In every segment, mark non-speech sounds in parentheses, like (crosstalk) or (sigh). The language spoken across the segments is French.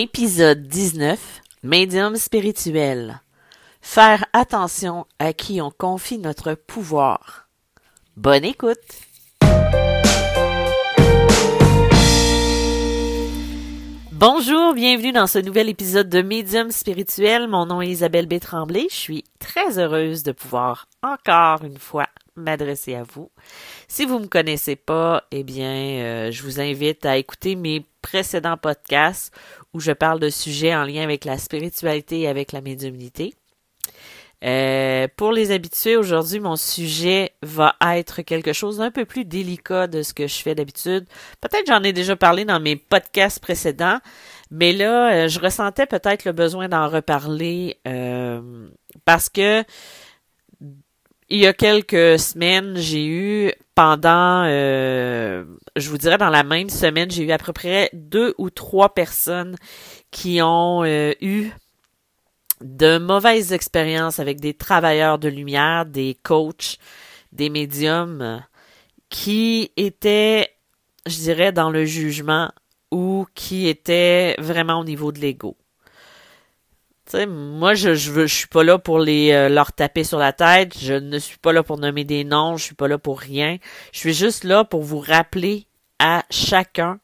Épisode 19 Médium spirituel. Faire attention à qui on confie notre pouvoir. Bonne écoute. Bonjour, bienvenue dans ce nouvel épisode de Médium spirituel. Mon nom est Isabelle B. Tremblay. Je suis très heureuse de pouvoir encore une fois m'adresser à vous. Si vous me connaissez pas, eh bien, euh, je vous invite à écouter mes précédents podcasts où je parle de sujets en lien avec la spiritualité et avec la médiumnité. Euh, pour les habitués, aujourd'hui, mon sujet va être quelque chose d'un peu plus délicat de ce que je fais d'habitude. Peut-être j'en ai déjà parlé dans mes podcasts précédents, mais là, euh, je ressentais peut-être le besoin d'en reparler euh, parce que il y a quelques semaines, j'ai eu pendant, je vous dirais dans la même semaine, j'ai eu à peu près deux ou trois personnes qui ont eu de mauvaises expériences avec des travailleurs de lumière, des coachs, des médiums qui étaient, je dirais, dans le jugement ou qui étaient vraiment au niveau de l'ego. Moi, je, je, veux, je suis pas là pour les euh, leur taper sur la tête. Je ne suis pas là pour nommer des noms. Je suis pas là pour rien. Je suis juste là pour vous rappeler à chacun.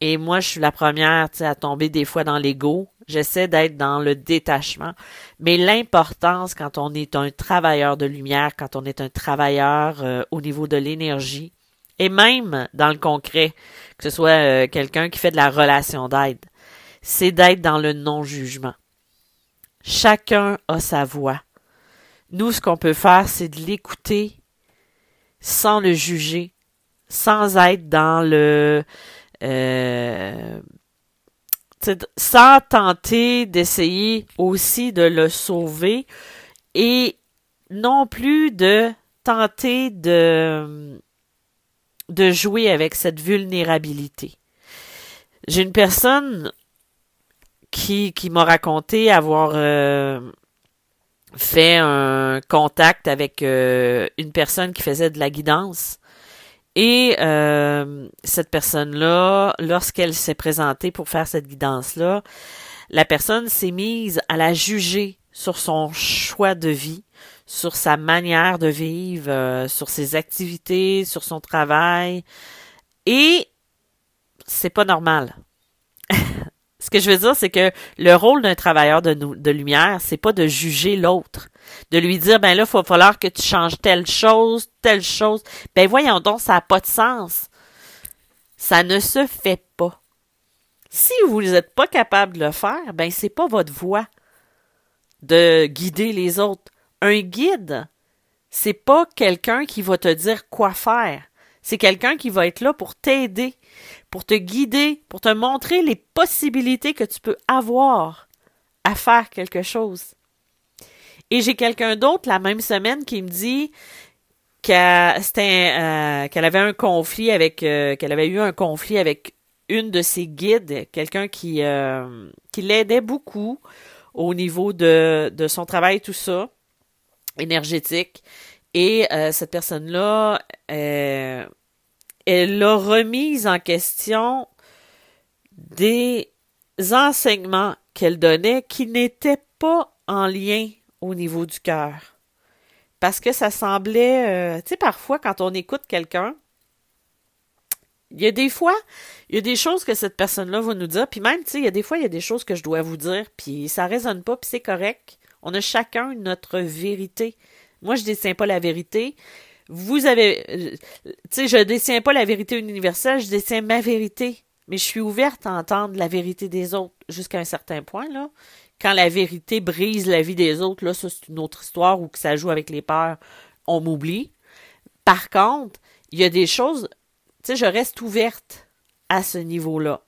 Et moi, je suis la première, à tomber des fois dans l'ego. J'essaie d'être dans le détachement. Mais l'importance quand on est un travailleur de lumière, quand on est un travailleur euh, au niveau de l'énergie, et même dans le concret, que ce soit euh, quelqu'un qui fait de la relation d'aide, c'est d'être dans le non-jugement. Chacun a sa voix. Nous, ce qu'on peut faire, c'est de l'écouter sans le juger, sans être dans le euh, sans tenter d'essayer aussi de le sauver et non plus de tenter de, de jouer avec cette vulnérabilité. J'ai une personne qui, m'a raconté avoir euh, fait un contact avec euh, une personne qui faisait de la guidance et euh, cette personne-là, lorsqu'elle s'est présentée pour faire cette guidance-là, la personne s'est mise à la juger sur son choix de vie, sur sa manière de vivre, sur ses activités, sur son travail. Et c'est pas normal. (laughs) Ce que je veux dire, c'est que le rôle d'un travailleur de, de lumière, c'est pas de juger l'autre, de lui dire ben là, il va falloir que tu changes telle chose, telle chose. Ben voyons donc, ça n'a pas de sens. Ça ne se fait pas. Si vous n'êtes pas capable de le faire, ben c'est pas votre voie de guider les autres. Un guide, c'est pas quelqu'un qui va te dire quoi faire. C'est quelqu'un qui va être là pour t'aider, pour te guider, pour te montrer les possibilités que tu peux avoir à faire quelque chose. Et j'ai quelqu'un d'autre la même semaine qui me dit qu'elle euh, qu'elle avait un conflit avec euh, qu'elle avait eu un conflit avec une de ses guides, quelqu'un qui euh, l'aidait beaucoup au niveau de, de son travail tout ça énergétique et euh, cette personne-là, euh, elle a remise en question des enseignements qu'elle donnait qui n'étaient pas en lien au niveau du cœur. Parce que ça semblait, euh, tu sais, parfois quand on écoute quelqu'un, il y a des fois, il y a des choses que cette personne-là va nous dire, puis même, tu sais, il y a des fois, il y a des choses que je dois vous dire, puis ça résonne pas, puis c'est correct. On a chacun notre vérité. Moi, je détiens pas la vérité. Vous avez, tu sais, je détiens pas la vérité universelle, je détiens ma vérité. Mais je suis ouverte à entendre la vérité des autres jusqu'à un certain point, là. Quand la vérité brise la vie des autres, là, ça, c'est une autre histoire ou que ça joue avec les peurs, on m'oublie. Par contre, il y a des choses, tu sais, je reste ouverte à ce niveau-là.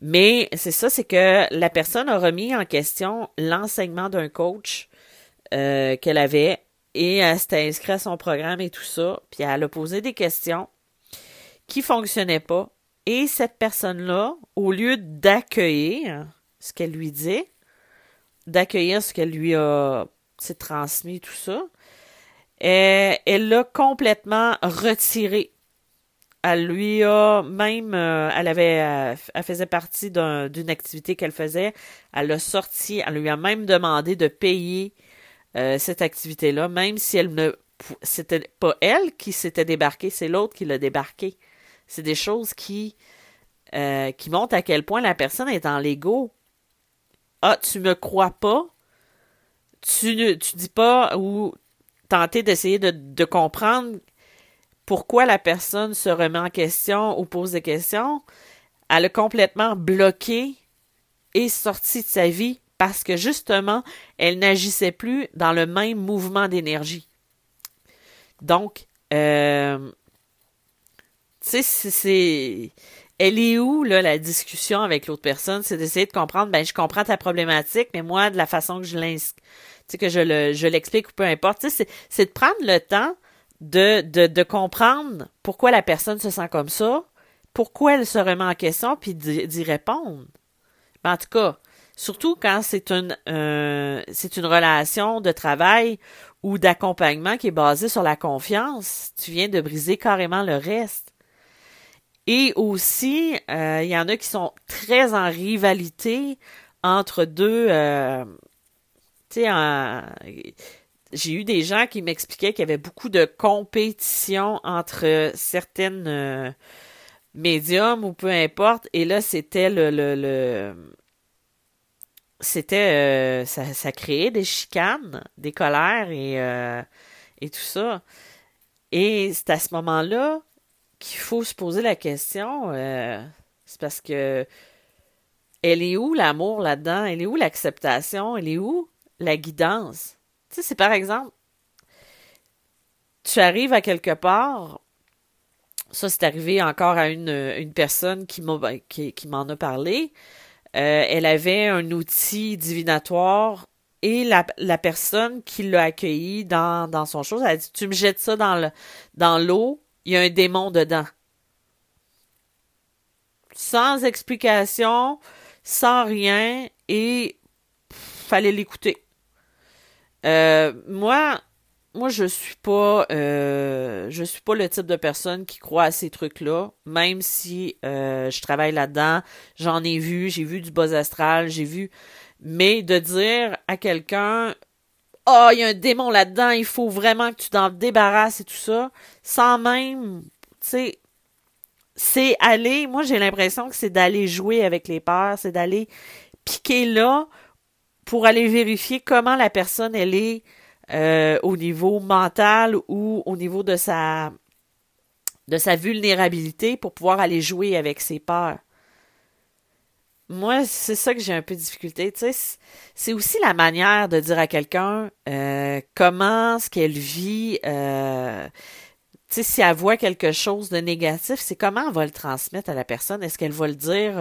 Mais c'est ça, c'est que la personne a remis en question l'enseignement d'un coach euh, qu'elle avait et elle s'était inscrite à son programme et tout ça. Puis elle a posé des questions qui fonctionnaient pas. Et cette personne-là, au lieu d'accueillir ce qu'elle lui dit, d'accueillir ce qu'elle lui a transmis, tout ça, elle l'a complètement retiré Elle lui a même, euh, elle avait, euh, faisait partie d'une activité qu'elle faisait. Elle l'a sorti, elle lui a même demandé de payer euh, cette activité-là, même si elle ne, c'était pas elle qui s'était débarquée, c'est l'autre qui l'a débarqué. C'est des choses qui, qui montrent à quel point la personne est en l'ego. Ah, tu me crois pas? Tu ne, tu dis pas ou tenter d'essayer de, de comprendre pourquoi la personne se remet en question ou pose des questions, elle a complètement bloqué et sorti de sa vie parce que justement, elle n'agissait plus dans le même mouvement d'énergie. Donc, euh, tu sais, c'est. Elle est où, là, la discussion avec l'autre personne? C'est d'essayer de comprendre, ben, je comprends ta problématique, mais moi, de la façon que je l'inscris, que je le, je l'explique ou peu importe, sais, c'est de prendre le temps de, de, de comprendre pourquoi la personne se sent comme ça, pourquoi elle se remet en question, puis d'y répondre. Ben, en tout cas, surtout quand c'est une euh, c'est une relation de travail ou d'accompagnement qui est basée sur la confiance, tu viens de briser carrément le reste. Et aussi, euh, il y en a qui sont très en rivalité entre deux. Euh, tu sais, j'ai eu des gens qui m'expliquaient qu'il y avait beaucoup de compétition entre certaines euh, médiums ou peu importe. Et là, c'était le, le, c'était euh, ça, créait des chicanes, des colères et, euh, et tout ça. Et c'est à ce moment-là qu'il faut se poser la question. c'est parce que elle est où l'amour là-dedans? Elle est où l'acceptation? Elle est où la guidance? Tu sais, c'est par exemple, tu arrives à quelque part, ça c'est arrivé encore à une, une personne qui m'en qui, m'en a parlé. Euh, elle avait un outil divinatoire et la, personne qui l'a accueilli dans, son chose, elle a dit Tu me jettes ça dans le dans l'eau, il y a un démon dedans. Sans explication, sans rien, et fallait l'écouter. Euh, moi, moi, je suis pas, euh, je suis pas le type de personne qui croit à ces trucs-là, même si euh, je travaille là-dedans, j'en ai vu, j'ai vu du bas astral, j'ai vu, mais de dire à quelqu'un, oh, il y a un démon là-dedans, il faut vraiment que tu t'en débarrasses et tout ça, sans même, tu sais, c'est aller, moi j'ai l'impression que c'est d'aller jouer avec les peurs, c'est d'aller piquer là pour aller vérifier comment la personne elle est euh, au niveau mental ou au niveau de sa de sa vulnérabilité pour pouvoir aller jouer avec ses peurs. Moi, c'est ça que j'ai un peu de difficulté. C'est aussi la manière de dire à quelqu'un euh, comment ce qu'elle vit. Euh, si elle voit quelque chose de négatif, c'est comment elle va le transmettre à la personne? Est-ce qu'elle va le dire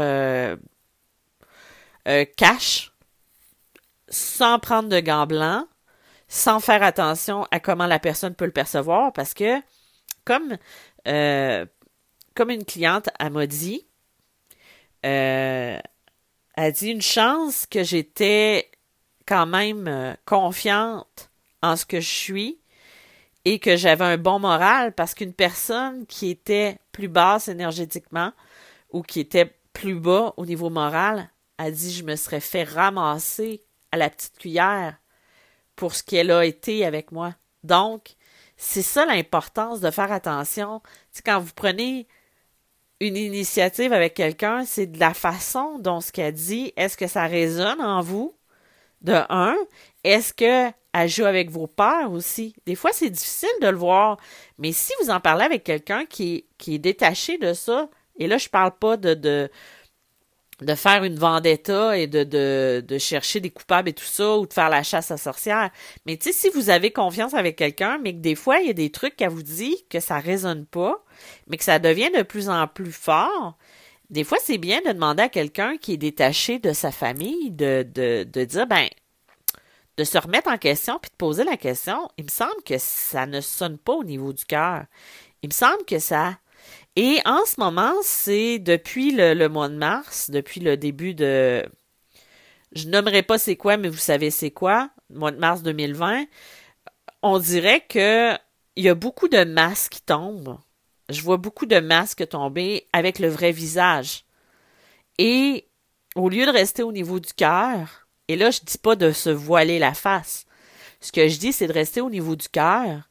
euh, cash sans prendre de gants blancs, sans faire attention à comment la personne peut le percevoir, parce que comme euh, comme une cliente a m'a dit, euh, a dit une chance que j'étais quand même euh, confiante en ce que je suis et que j'avais un bon moral parce qu'une personne qui était plus basse énergétiquement ou qui était plus bas au niveau moral a dit je me serais fait ramasser à la petite cuillère pour ce qu'elle a été avec moi. Donc, c'est ça l'importance de faire attention. C'est quand vous prenez une initiative avec quelqu'un, c'est de la façon dont ce qu'elle dit, est-ce que ça résonne en vous? De un, est-ce que elle joue avec vos peurs aussi? Des fois, c'est difficile de le voir, mais si vous en parlez avec quelqu'un qui, est détaché de ça, et là, je parle pas de de faire une vendetta et de, de, chercher des coupables et tout ça, ou de faire la chasse à sorcières. Mais tu sais, si vous avez confiance avec quelqu'un, mais que des fois, il y a des trucs qu'elle vous dit que ça résonne pas, mais que ça devient de plus en plus fort, des fois, c'est bien de demander à quelqu'un qui est détaché de sa famille de, de, de dire, ben, de se remettre en question puis de poser la question. Il me semble que ça ne sonne pas au niveau du cœur. Il me semble que ça et en ce moment, c'est depuis le, mois de mars, depuis le début de... Je nommerai pas c'est quoi, mais vous savez c'est quoi, mois de mars 2020, on dirait que il y a beaucoup de masques qui tombent je vois beaucoup de masques tomber avec le vrai visage. Et au lieu de rester au niveau du cœur, et là, je dis pas de se voiler la face. Ce que je dis, c'est de rester au niveau du cœur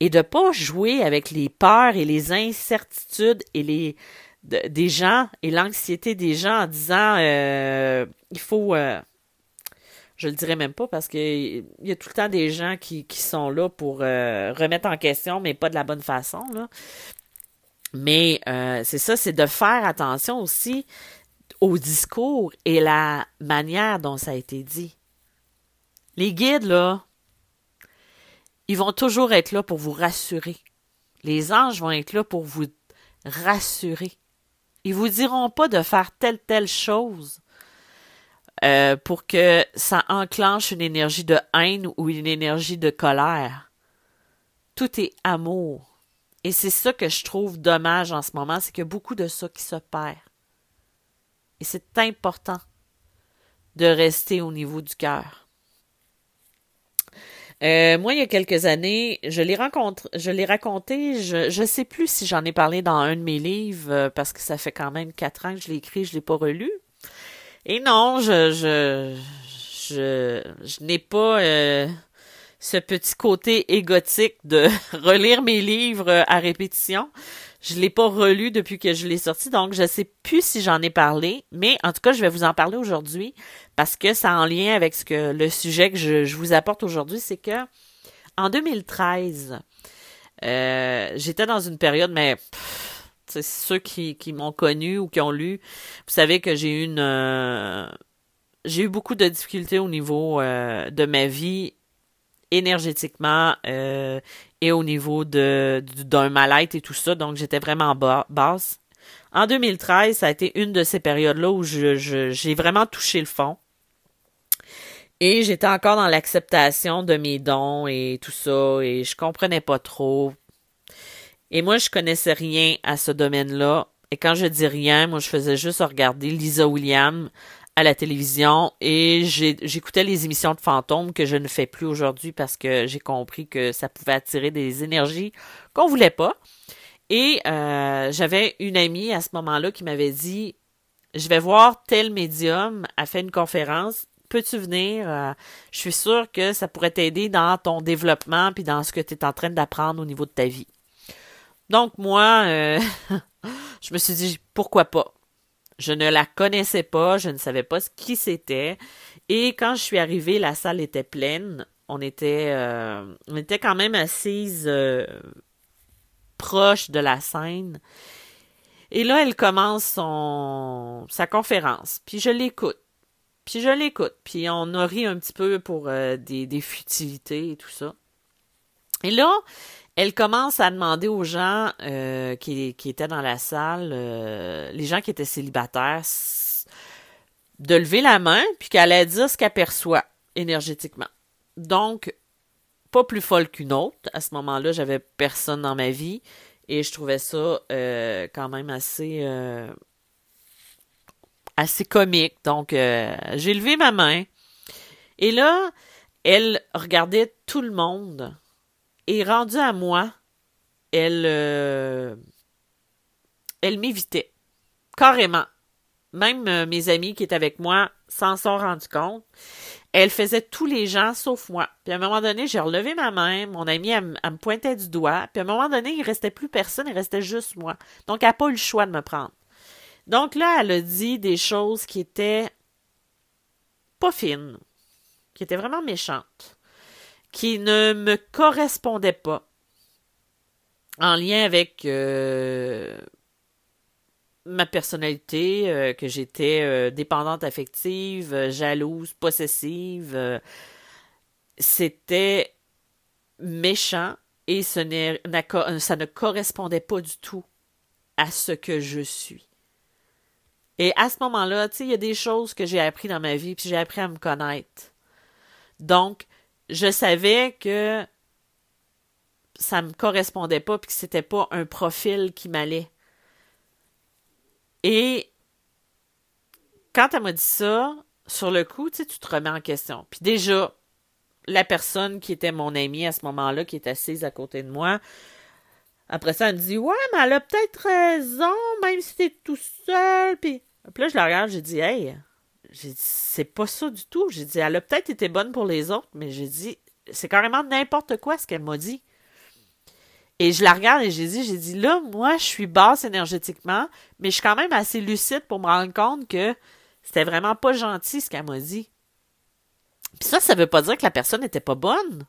et de pas jouer avec les peurs et les incertitudes et les des gens et l'anxiété des gens en disant euh, il faut euh, je le dirais même pas parce que il y a tout le temps des gens qui, qui sont là pour euh, remettre en question mais pas de la bonne façon là. mais c'est ça c'est de faire attention aussi au discours et la manière dont ça a été dit les guides là ils vont toujours être là pour vous rassurer. Les anges vont être là pour vous rassurer. Ils vous diront pas de faire telle telle chose euh, pour que ça enclenche une énergie de haine ou une énergie de colère. Tout est amour. Et c'est ça que je trouve dommage en ce moment, c'est qu'il y a beaucoup de ça qui se perd. Et c'est important de rester au niveau du cœur. Euh, moi, il y a quelques années, je l'ai rencontré, je l'ai raconté, je je sais plus si j'en ai parlé dans un de mes livres euh, parce que ça fait quand même quatre ans que je l'ai écrit, je l'ai pas relu. Et non, je je je, je n'ai pas euh, ce petit côté égotique de (laughs) relire mes livres à répétition. Je l'ai pas relu depuis que je l'ai sorti, donc je sais plus si j'en ai parlé, mais en tout cas, je vais vous en parler aujourd'hui parce que ça en lien avec ce que le sujet que je, vous apporte aujourd'hui, c'est que en 2013, euh, j'étais dans une période, mais ceux qui, m'ont connu ou qui ont lu, vous savez que j'ai eu une euh, j'ai eu beaucoup de difficultés au niveau euh, de ma vie énergétiquement euh, et au niveau de d'un mal-être et tout ça. Donc j'étais vraiment bas, basse. En 2013, ça a été une de ces périodes-là où j'ai vraiment touché le fond. Et j'étais encore dans l'acceptation de mes dons et tout ça, et je comprenais pas trop. Et moi, je connaissais rien à ce domaine-là. Et quand je dis rien, moi, je faisais juste regarder Lisa Williams à la télévision et j'écoutais les émissions de fantômes que je ne fais plus aujourd'hui parce que j'ai compris que ça pouvait attirer des énergies qu'on voulait pas. Et euh, j'avais une amie à ce moment-là qui m'avait dit Je vais voir tel médium a fait une conférence. Peux-tu venir? Euh, je suis sûre que ça pourrait t'aider dans ton développement puis dans ce que tu es en train d'apprendre au niveau de ta vie. Donc moi, euh, (laughs) je me suis dit pourquoi pas. Je ne la connaissais pas, je ne savais pas ce qui c'était. Et quand je suis arrivée, la salle était pleine. On était, euh, on était quand même assise euh, proche de la scène. Et là, elle commence son sa conférence. Puis je l'écoute. Puis je l'écoute. Puis on a ri un petit peu pour euh, des, des futilités et tout ça. Et là, elle commence à demander aux gens euh, qui, étaient dans la salle, euh, les gens qui étaient célibataires, de lever la main, puis qu'elle allait dire ce qu'elle perçoit énergétiquement. Donc, pas plus folle qu'une autre. À ce moment-là, j'avais personne dans ma vie et je trouvais ça euh, quand même assez assez comique. Donc, j'ai levé ma main et là, elle regardait tout le monde et rendue à moi, elle, euh, elle m'évitait. Carrément. Même euh, mes amis qui étaient avec moi s'en sont rendus compte. Elle faisait tous les gens sauf moi. Puis à un moment donné, j'ai relevé ma main, mon ami, elle, me pointait du doigt. Puis à un moment donné, il restait plus personne, il restait juste moi. Donc, elle n'a pas eu le choix de me prendre. Donc là, elle a dit des choses qui étaient pas fines, qui étaient vraiment méchantes qui ne me correspondait pas en lien avec euh, ma personnalité, euh, que j'étais euh, dépendante affective, jalouse, possessive. C'était méchant et ça ne correspondait pas du tout à ce que je suis. Et à ce moment-là, tu sais, il y a des choses que j'ai appris dans ma vie, puis j'ai appris à me connaître. Donc, je savais que ça me correspondait pas puis que c'était pas un profil qui m'allait. Et quand elle m'a dit ça, sur le coup, tu te remets en question. Puis déjà, la personne qui était mon amie à ce moment-là, qui est assise à côté de moi, Après ça, elle me dit Ouais, mais elle a peut-être raison, même si t'es tout seul. Puis, puis là, je la regarde, j'ai dit Hey, j'ai dit C'est pas ça du tout. J'ai dit Elle a peut-être été bonne pour les autres, mais j'ai dit C'est carrément n'importe quoi ce qu'elle m'a dit. Et je la regarde et j'ai dit, j'ai dit, là, moi, je suis basse énergétiquement, mais je suis quand même assez lucide pour me rendre compte que c'était vraiment pas gentil ce qu'elle m'a dit. Puis ça, ça veut pas dire que la personne n'était pas bonne.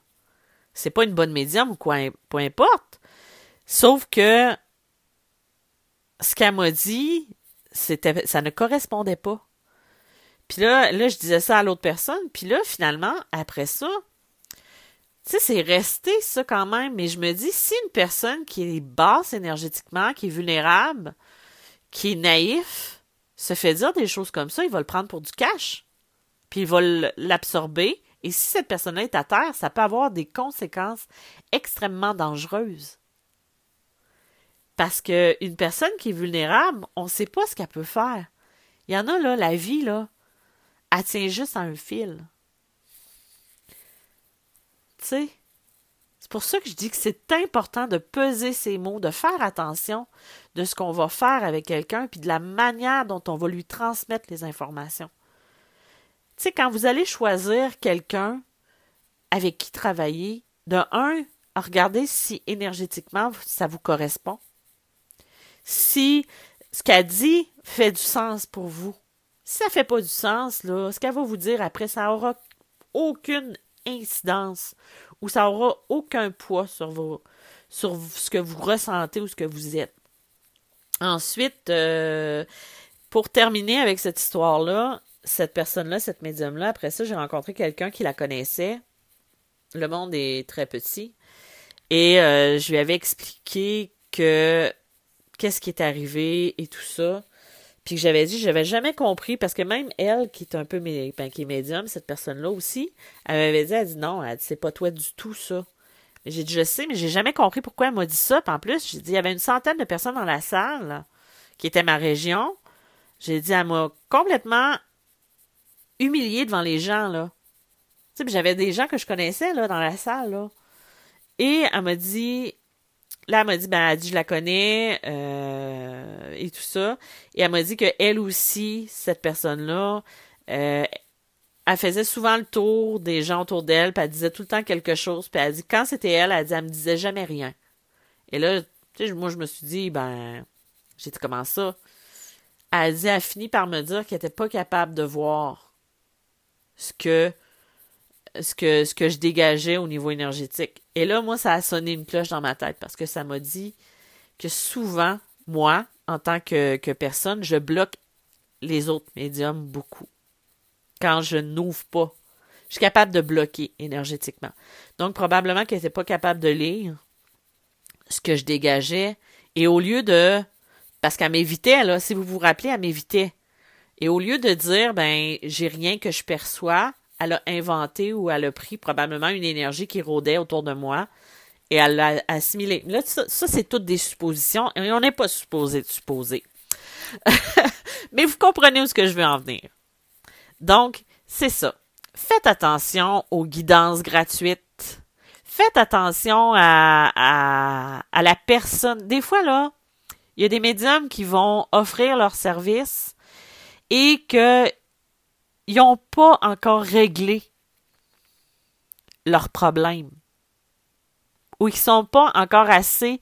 C'est pas une bonne médium ou quoi, peu importe. Sauf que ce qu'elle m'a dit, c'était, ça ne correspondait pas. Puis là, là, je disais ça à l'autre personne. Puis là, finalement, après ça, tu sais, c'est resté ça quand même. Mais je me dis, si une personne qui est basse énergétiquement, qui est vulnérable, qui est naïf, se fait dire des choses comme ça, il va le prendre pour du cash. Puis il va l'absorber. Et si cette personne-là est à terre, ça peut avoir des conséquences extrêmement dangereuses. Parce qu'une personne qui est vulnérable, on ne sait pas ce qu'elle peut faire. Il y en a, là, la vie, là, elle tient juste à un fil. Tu sais? C'est pour ça que je dis que c'est important de peser ses mots, de faire attention de ce qu'on va faire avec quelqu'un, puis de la manière dont on va lui transmettre les informations. Tu sais, quand vous allez choisir quelqu'un avec qui travailler, de un, regardez si énergétiquement ça vous correspond. Si ce qu'elle dit fait du sens pour vous. Ça fait pas du sens, là, ce qu'elle va vous dire après, ça aura aucune incidence ou ça aura aucun poids sur vos sur ce que vous ressentez ou ce que vous êtes. Ensuite, euh, pour terminer avec cette histoire-là, cette personne-là, cette médium-là, après ça, j'ai rencontré quelqu'un qui la connaissait. Le monde est très petit. Et euh, je lui avais expliqué que qu'est-ce qui est arrivé et tout ça. Puis que j'avais dit, j'avais jamais compris, parce que même elle, qui est un peu ben, médium, cette personne-là aussi, elle m'avait dit, elle dit non, elle dit, c'est pas toi du tout ça. J'ai dit, je sais, mais j'ai jamais compris pourquoi elle m'a dit ça. Puis en plus, j'ai dit, il y avait une centaine de personnes dans la salle qui étaient ma région. J'ai dit, elle m'a complètement humiliée devant les gens, là. Tu sais, j'avais des gens que je connaissais, là, dans la salle, là. Et elle m'a dit, là, elle m'a dit, ben, elle dit, je la connais, euh, et tout ça. Et elle m'a dit que elle aussi, cette personne-là, euh, elle faisait souvent le tour des gens autour d'elle, puis elle disait tout le temps quelque chose. Puis elle dit, quand c'était elle, elle dit, me disait jamais rien. Et là, tu sais, moi, je me suis dit, ben, j'ai dit, comment ça? Elle dit, elle a fini par me dire qu'elle était pas capable de voir ce que ce que, je dégageais au niveau énergétique. Et là, moi, ça a sonné une cloche dans ma tête parce que ça m'a dit que souvent, moi, en tant que, que personne, je bloque les autres médiums beaucoup. Quand je n'ouvre pas. Je suis capable de bloquer énergétiquement. Donc, probablement qu'elle n'était pas capable de lire ce que je dégageais. Et au lieu de. Parce qu'elle m'évitait, là, si vous vous rappelez, elle m'évitait. Et au lieu de dire, ben, j'ai rien que je perçois, elle a inventé ou elle a pris probablement une énergie qui rôdait autour de moi et elle l'a assimilée. Là, ça, c'est toutes des suppositions et on n'est pas supposé de supposer. (laughs) Mais vous comprenez où je veux en venir. Donc, c'est ça. Faites attention aux guidances gratuites. Faites attention à, à, à la personne. Des fois, là, il y a des médiums qui vont offrir leurs services et que ils n'ont pas encore réglé leurs problèmes. Ou ils sont pas encore assez.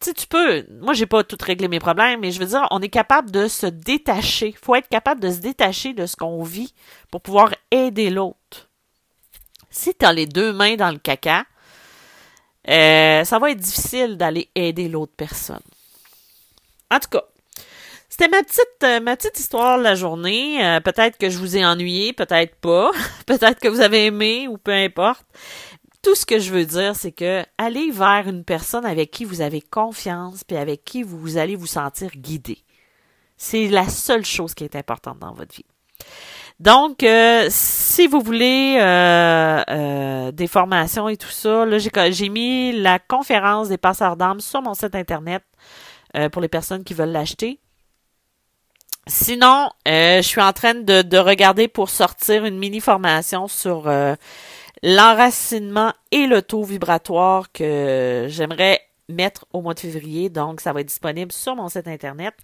Tu sais, tu peux. Moi, j'ai pas tout réglé mes problèmes, mais je veux dire, on est capable de se détacher. Il faut être capable de se détacher de ce qu'on vit pour pouvoir aider l'autre. Si tu as les deux mains dans le caca, euh, ça va être difficile d'aller aider l'autre personne. En tout cas, c'était ma petite, euh, ma petite histoire de la journée. Euh, peut-être que je vous ai ennuyé, peut-être pas. (laughs) peut-être que vous avez aimé ou peu importe. Tout ce que je veux dire, c'est que allez vers une personne avec qui vous avez confiance, puis avec qui vous allez vous sentir guidé. C'est la seule chose qui est importante dans votre vie. Donc, euh, si vous voulez des formations et tout ça, là, j'ai mis la conférence des passeurs d'âmes sur mon site internet pour les personnes qui veulent l'acheter. Sinon, euh, je suis en train de, regarder pour sortir une mini formation sur euh, l'enracinement et le taux vibratoire que j'aimerais mettre au mois de février, donc ça va être disponible sur mon site internet.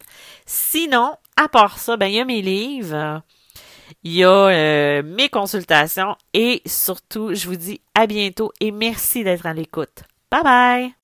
Sinon, à part ça, ben il y a mes livres, il y a euh, mes consultations et surtout, je vous dis à bientôt et merci d'être à l'écoute. Bye bye!